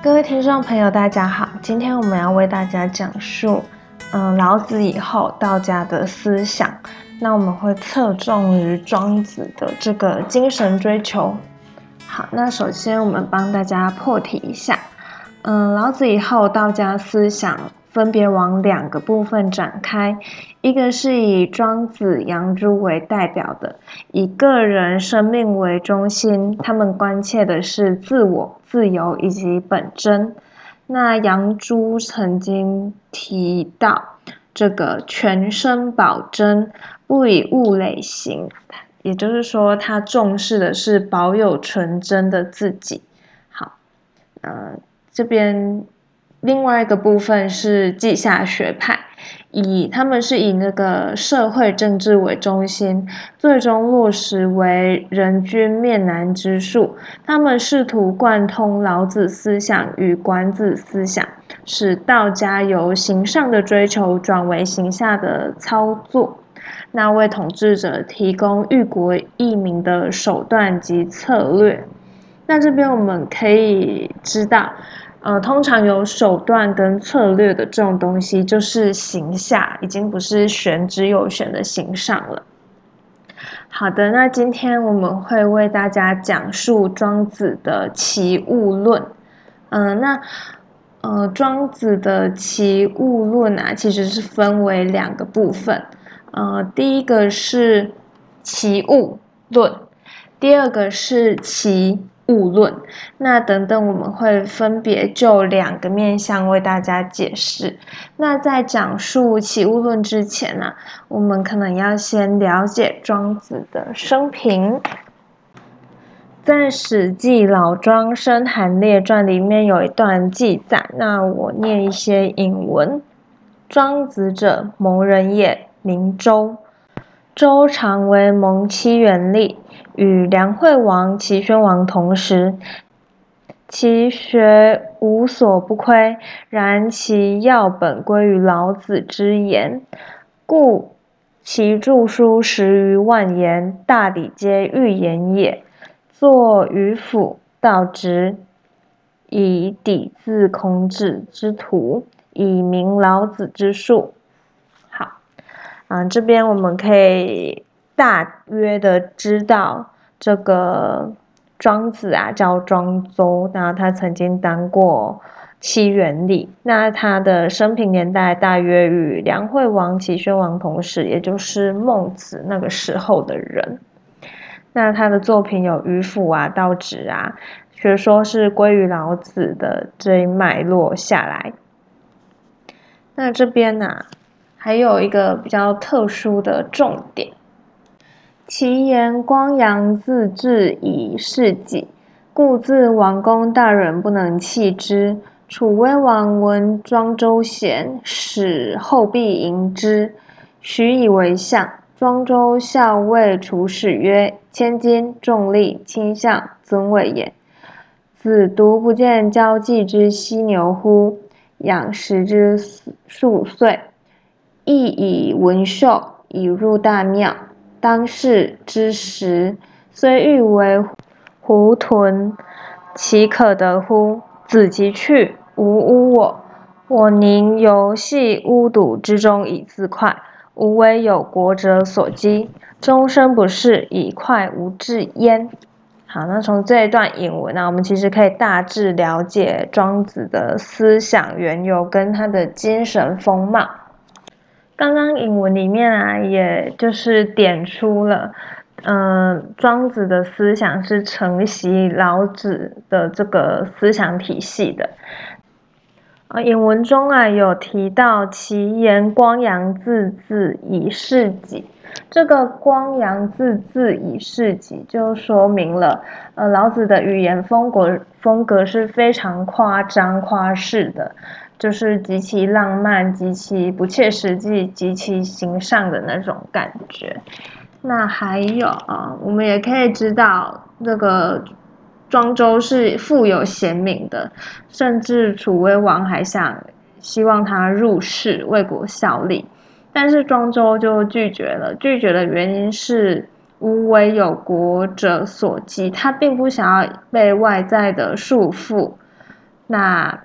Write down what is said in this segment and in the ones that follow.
各位听众朋友，大家好，今天我们要为大家讲述，嗯，老子以后道家的思想。那我们会侧重于庄子的这个精神追求。好，那首先我们帮大家破题一下，嗯，老子以后道家思想。分别往两个部分展开，一个是以庄子、杨朱为代表的，以个人生命为中心，他们关切的是自我、自由以及本真。那杨朱曾经提到这个全身保真，不以物累形，也就是说，他重视的是保有纯真的自己。好，呃，这边。另外一个部分是稷下学派，以他们是以那个社会政治为中心，最终落实为人均面南之术。他们试图贯通老子思想与管子思想，使道家由形上的追求转为形下的操作，那为统治者提供育国益民的手段及策略。那这边我们可以知道。呃，通常有手段跟策略的这种东西，就是形下，已经不是玄之又玄的形上了。好的，那今天我们会为大家讲述庄子的齐物论。嗯，那呃，庄子的齐物论啊，其实是分为两个部分。呃，第一个是齐物论，第二个是齐。物论，那等等我们会分别就两个面向为大家解释。那在讲述起物论之前呢，我们可能要先了解庄子的生平。在《史记·老庄生韩列传》里面有一段记载，那我念一些引文：庄子者，蒙人也，名周。周常为蒙七元历。与梁惠王、齐宣王同时，其学无所不窥，然其要本归于老子之言，故其著书十余万言，大抵皆寓言也。作于府道直，以抵自孔子之徒，以明老子之术。啊，这边我们可以。大约的知道这个庄子啊，叫庄周，那他曾经当过七元礼，那他的生平年代大约与梁惠王、齐宣王同时，也就是孟子那个时候的人。那他的作品有《渔父》啊、《道直》啊，学说是归于老子的这一脉络下来。那这边呢，还有一个比较特殊的重点。其言光阳自治以事己，故自王公大人不能弃之。楚威王闻庄周贤，使后必迎之，许以为相。庄周校尉楚使曰：“千金重利，卿相尊位也。子独不见交际之犀牛乎？养食之数岁，亦以文秀，以入大庙。”当世之时，虽欲为胡豚，其可得乎？子即去，无污我。我宁游戏污堵之中以自快，无为有国者所讥，终身不仕，以快无志焉。好，那从这一段引文呢，我们其实可以大致了解庄子的思想缘由跟他的精神风貌。刚刚引文里面啊，也就是点出了，嗯，庄子的思想是承袭老子的这个思想体系的。啊，引文中啊有提到其言光阳自治以事己，这个光阳自治以事己就说明了，呃，老子的语言风格风格是非常夸张夸饰的。就是极其浪漫、极其不切实际、极其形上的那种感觉。那还有啊，我们也可以知道，那个庄周是富有贤名的，甚至楚威王还想希望他入仕为国效力，但是庄周就拒绝了。拒绝的原因是无为有国者所忌，他并不想要被外在的束缚。那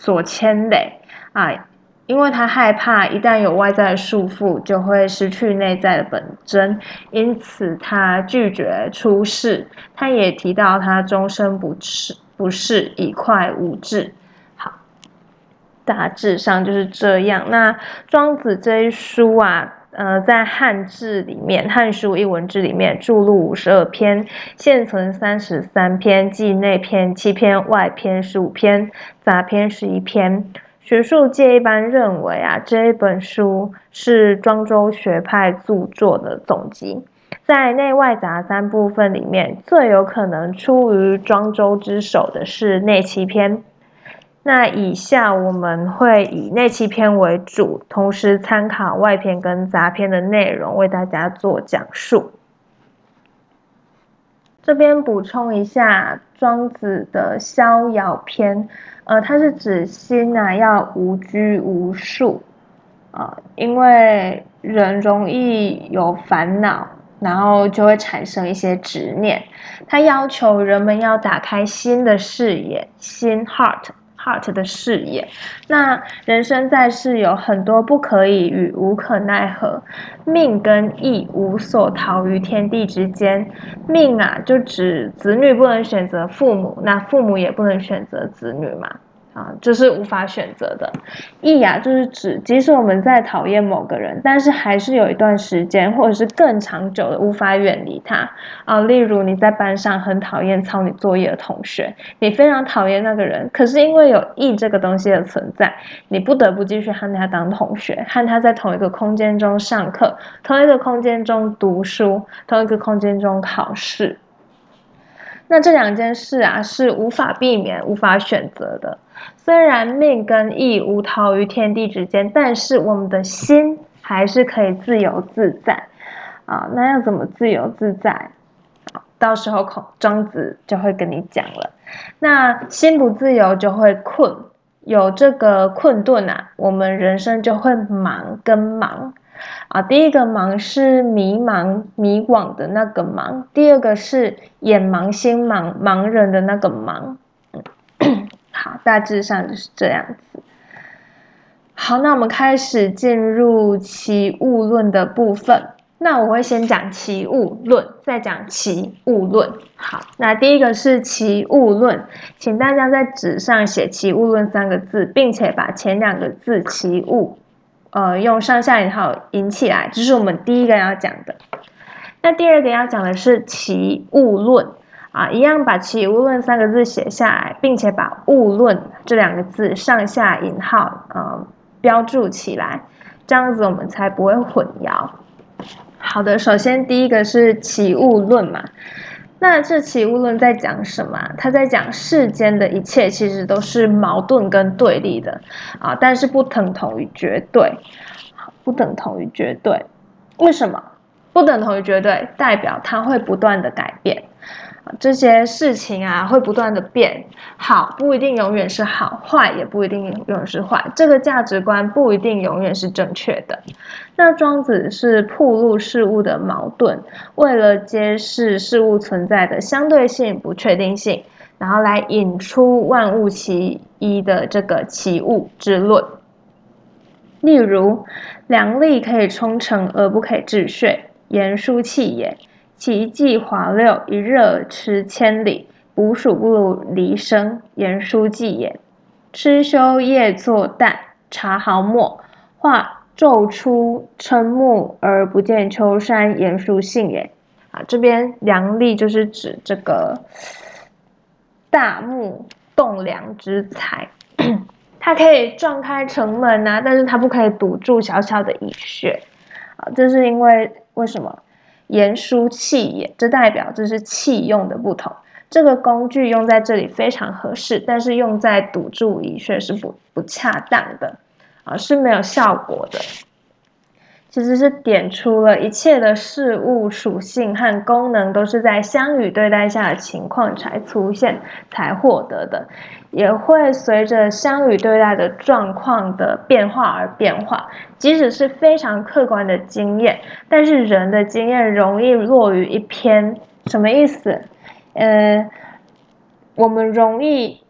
所牵累啊。因为他害怕一旦有外在束缚，就会失去内在的本真，因此他拒绝出世。他也提到他终身不是不是一块无质。好，大致上就是这样。那庄子这一书啊，呃，在汉字里面，《汉书》一文志里面注录五十二篇，现存三十三篇，即内篇七篇，外篇十五篇，杂篇十一篇。学术界一般认为啊，这一本书是庄周学派著作的总集，在内外杂三部分里面，最有可能出于庄周之手的是内七篇。那以下我们会以内七篇为主，同时参考外篇跟杂篇的内容，为大家做讲述。这边补充一下庄子的逍遥篇。呃，它是指心呐要无拘无束，啊，因为人容易有烦恼，然后就会产生一些执念。他要求人们要打开心的视野，心 heart。Heart 的视野，那人生在世有很多不可以与无可奈何，命跟意无所逃于天地之间。命啊，就指子女不能选择父母，那父母也不能选择子女嘛。啊，就是无法选择的。义啊，就是指即使我们再讨厌某个人，但是还是有一段时间，或者是更长久的无法远离他啊。例如你在班上很讨厌抄你作业的同学，你非常讨厌那个人，可是因为有义这个东西的存在，你不得不继续和他当同学，和他在同一个空间中上课，同一个空间中读书，同一个空间中考试。那这两件事啊，是无法避免、无法选择的。虽然命跟意无逃于天地之间，但是我们的心还是可以自由自在啊。那要怎么自由自在？到时候孔庄子就会跟你讲了。那心不自由就会困，有这个困顿啊，我们人生就会忙跟忙啊。第一个忙是迷茫、迷惘的那个忙，第二个是眼盲、心盲、盲人的那个盲。好，大致上就是这样子。好，那我们开始进入齐物论的部分。那我会先讲齐物论，再讲齐物论。好，那第一个是齐物论，请大家在纸上写齐物论三个字，并且把前两个字齐物，呃，用上下引号引起来，这是我们第一个要讲的。那第二个要讲的是齐物论。啊，一样把“齐物论”三个字写下来，并且把“物论”这两个字上下引号呃标注起来，这样子我们才不会混淆。好的，首先第一个是“齐物论”嘛，那这“期无论”在讲什么？他在讲世间的一切其实都是矛盾跟对立的啊，但是不等同于绝对，不等同于绝对。为什么不等同于绝对？代表它会不断的改变。这些事情啊，会不断的变，好不一定永远是好，坏也不一定永远是坏。这个价值观不一定永远是正确的。那庄子是铺路事物的矛盾，为了揭示事物存在的相对性、不确定性，然后来引出万物其一的这个其物之论。例如，良力可以冲成而不可以治血，言书气也。其迹滑溜，一日驰千里。捕鼠不如离生，言书记也。吃修夜作旦，茶毫末，画昼出瞠目而不见秋山，言书信也。啊，这边梁力就是指这个大木栋梁之材，它可以撞开城门啊，但是它不可以堵住小小的蚁穴。啊，这是因为为什么？言书气也，这代表这是气用的不同。这个工具用在这里非常合适，但是用在堵住里却是不不恰当的，啊是没有效果的。其实是点出了一切的事物属性和功能都是在相与对待下的情况才出现、才获得的，也会随着相与对待的状况的变化而变化。即使是非常客观的经验，但是人的经验容易落于一偏，什么意思？呃，我们容易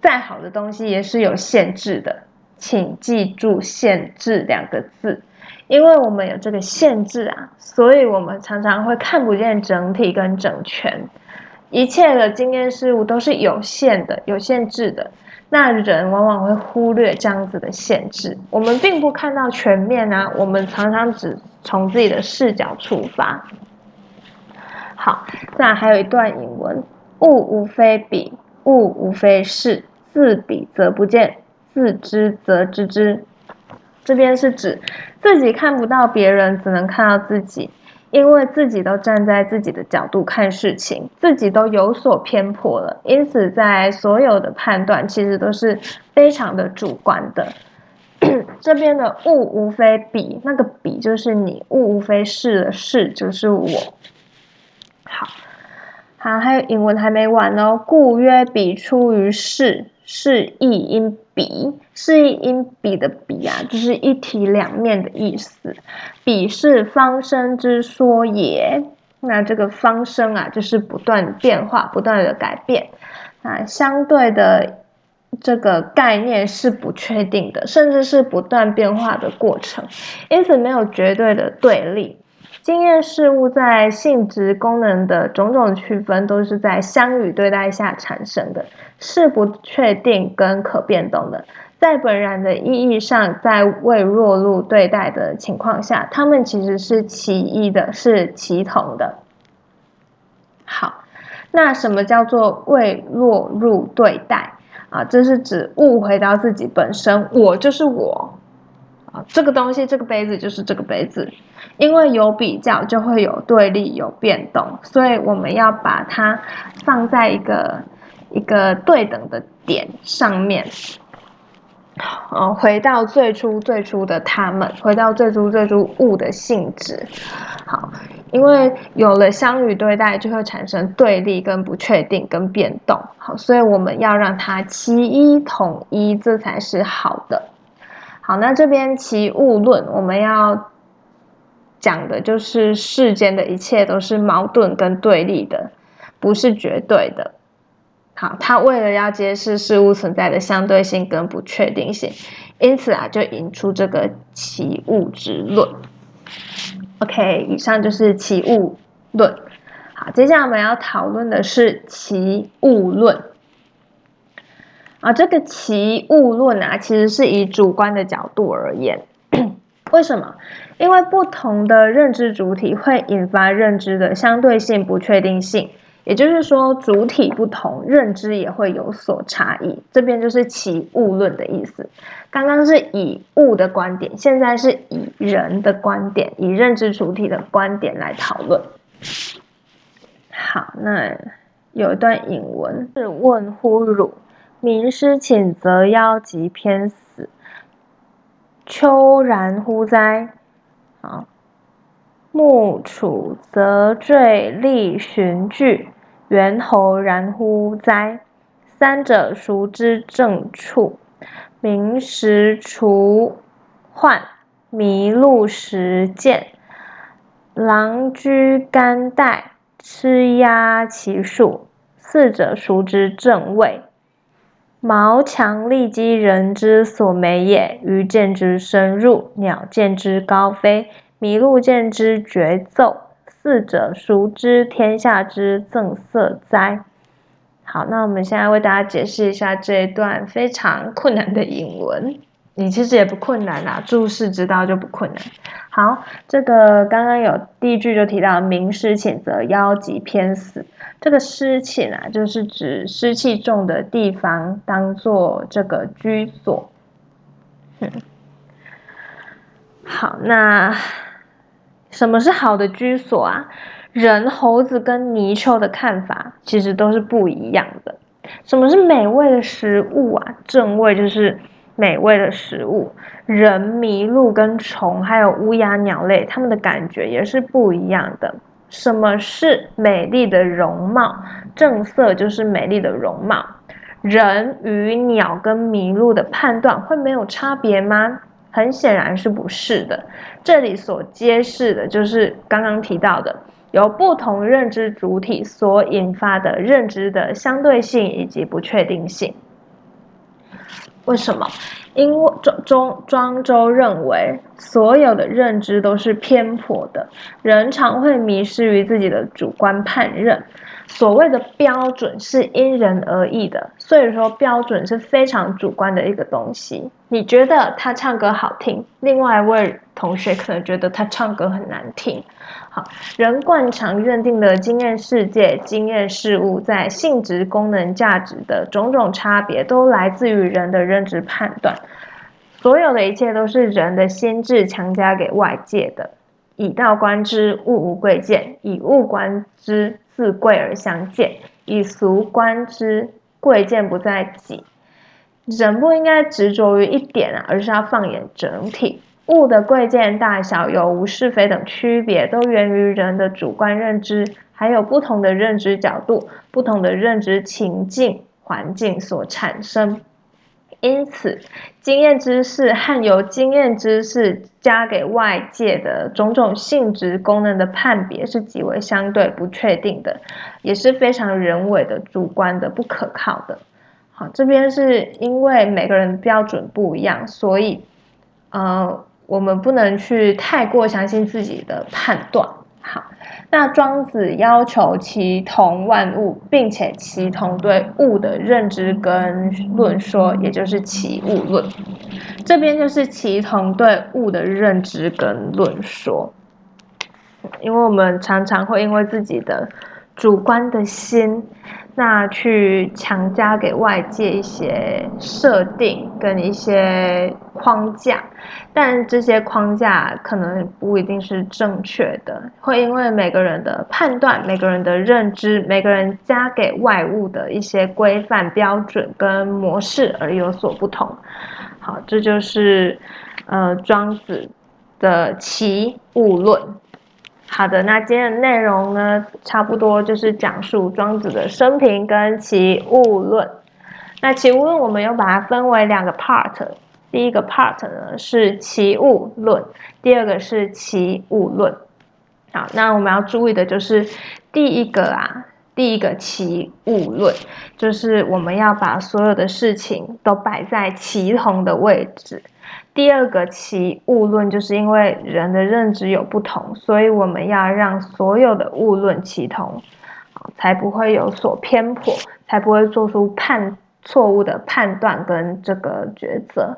再好的东西也是有限制的，请记住“限制”两个字，因为我们有这个限制啊，所以我们常常会看不见整体跟整全。一切的经验事物都是有限的、有限制的，那人往往会忽略这样子的限制。我们并不看到全面啊，我们常常只从自己的视角出发。好，再还有一段引文：物无非彼，物无非是。自彼则不见，自知则知之。这边是指自己看不到别人，只能看到自己，因为自己都站在自己的角度看事情，自己都有所偏颇了，因此在所有的判断其实都是非常的主观的。这边的物无非彼，那个彼就是你；物无非是的是就是我。好，好，还有引文还没完哦。故曰彼出于是。是义因彼，是义因彼的彼啊，就是一体两面的意思。彼是方生之说也。那这个方生啊，就是不断变化、不断的改变。那相对的这个概念是不确定的，甚至是不断变化的过程，因此没有绝对的对立。经验事物在性质、功能的种种区分，都是在相与对待下产生的，是不确定跟可变动的。在本然的意义上，在未落入对待的情况下，它们其实是其一的，是齐同的。好，那什么叫做未落入对待啊？这是指物回到自己本身，我就是我这个东西，这个杯子就是这个杯子。因为有比较，就会有对立，有变动，所以我们要把它放在一个一个对等的点上面。哦，回到最初最初的他们，回到最初最初物的性质。好，因为有了相与对待，就会产生对立、跟不确定、跟变动。好，所以我们要让它其一统一，这才是好的。好，那这边其物论，我们要。讲的就是世间的一切都是矛盾跟对立的，不是绝对的。好，他为了要揭示事物存在的相对性跟不确定性，因此啊，就引出这个奇物之论。OK，以上就是奇物论。好，接下来我们要讨论的是奇物论。啊，这个奇物论啊，其实是以主观的角度而言。为什么？因为不同的认知主体会引发认知的相对性不确定性，也就是说，主体不同，认知也会有所差异。这边就是其物论的意思。刚刚是以物的观点，现在是以人的观点，以认知主体的观点来讨论。好，那有一段引文是问乎汝：名师请则妖及偏死。秋然乎哉？啊，木楚则坠立寻句，猿猴然乎哉？三者孰之正处？名时除患，麋鹿食见，狼居干带，吃鸦其数。四者孰之正位？毛强力击，人之所美也。鱼见之深入，鸟见之高飞，麋鹿见之绝奏。四者，孰知天下之正色哉？好，那我们现在为大家解释一下这一段非常困难的引文。你其实也不困难啦，注释知道就不困难。好，这个刚刚有第一句就提到“名师谴责妖极偏死”。这个湿气啊，就是指湿气重的地方当做这个居所。嗯，好，那什么是好的居所啊？人、猴子跟泥鳅的看法其实都是不一样的。什么是美味的食物啊？正味就是美味的食物。人、麋鹿跟虫，还有乌鸦、鸟类，它们的感觉也是不一样的。什么是美丽的容貌？正色就是美丽的容貌。人与鸟跟麋鹿的判断会没有差别吗？很显然是不是的。这里所揭示的就是刚刚提到的，由不同认知主体所引发的认知的相对性以及不确定性。为什么？因为庄庄庄周认为，所有的认知都是偏颇的，人常会迷失于自己的主观判认。所谓的标准是因人而异的，所以说标准是非常主观的一个东西。你觉得他唱歌好听，另外一位同学可能觉得他唱歌很难听。人惯常认定的经验世界、经验事物在性质、功能、价值的种种差别，都来自于人的认知判断。所有的一切都是人的心智强加给外界的。以道观之，物无贵贱；以物观之。自贵而相见，以俗观之，贵贱不在己。人不应该执着于一点啊，而是要放眼整体。物的贵贱大小、有无是非等区别，都源于人的主观认知，还有不同的认知角度、不同的认知情境环境所产生。因此，经验知识和由经验知识加给外界的种种性质功能的判别是极为相对不确定的，也是非常人为的、主观的、不可靠的。好，这边是因为每个人标准不一样，所以，呃，我们不能去太过相信自己的判断。好。那庄子要求其同万物，并且其同对物的认知跟论说，也就是其物论。这边就是其同对物的认知跟论说，因为我们常常会因为自己的主观的心。那去强加给外界一些设定跟一些框架，但这些框架可能不一定是正确的，会因为每个人的判断、每个人的认知、每个人加给外物的一些规范标准跟模式而有所不同。好，这就是呃庄子的齐物论。好的，那今天的内容呢，差不多就是讲述庄子的生平跟其物论。那其物论，我们又把它分为两个 part，第一个 part 呢是其物论，第二个是其物论。好，那我们要注意的就是第一个啊，第一个其物论，就是我们要把所有的事情都摆在齐同的位置。第二个其物论，就是因为人的认知有不同，所以我们要让所有的物论齐同，才不会有所偏颇，才不会做出判错误的判断跟这个抉择。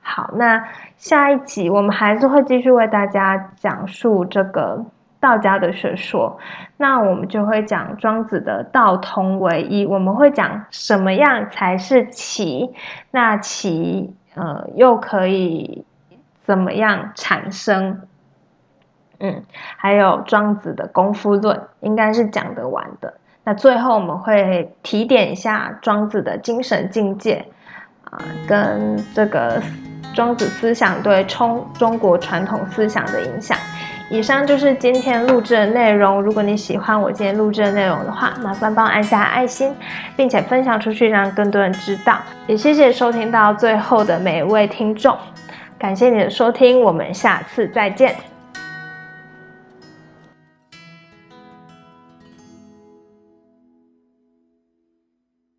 好，那下一集我们还是会继续为大家讲述这个道家的学说，那我们就会讲庄子的道同为一，我们会讲什么样才是齐，那齐。呃，又可以怎么样产生？嗯，还有庄子的功夫论，应该是讲得完的。那最后我们会提点一下庄子的精神境界啊，跟这个庄子思想对中中国传统思想的影响。以上就是今天录制的内容。如果你喜欢我今天录制的内容的话，麻烦帮我按下爱心，并且分享出去，让更多人知道。也谢谢收听到最后的每一位听众，感谢你的收听，我们下次再见。